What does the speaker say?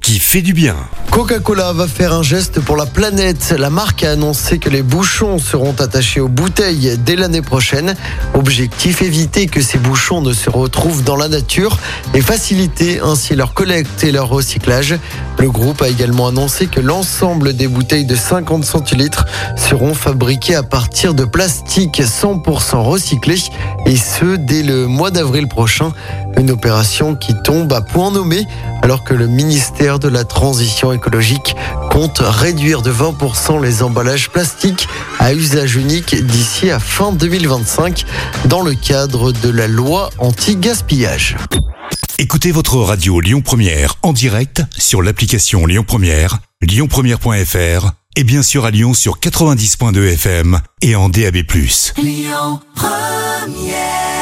qui fait du bien. Coca-Cola va faire un geste pour la planète. La marque a annoncé que les bouchons seront attachés aux bouteilles dès l'année prochaine. Objectif éviter que ces bouchons ne se retrouvent dans la nature et faciliter ainsi leur collecte et leur recyclage. Le groupe a également annoncé que l'ensemble des bouteilles de 50 centilitres seront fabriquées à partir de plastique 100% recyclé et ce dès le mois d'avril prochain. Une opération qui tombe à point nommé alors que le ministère de la Transition écologique compte réduire de 20% les emballages plastiques à usage unique d'ici à fin 2025 dans le cadre de la loi anti-gaspillage. Écoutez votre radio Lyon Première en direct sur l'application Lyon Première, lyonpremière.fr et bien sûr à Lyon sur 90.2 FM et en DAB+. Lyon Première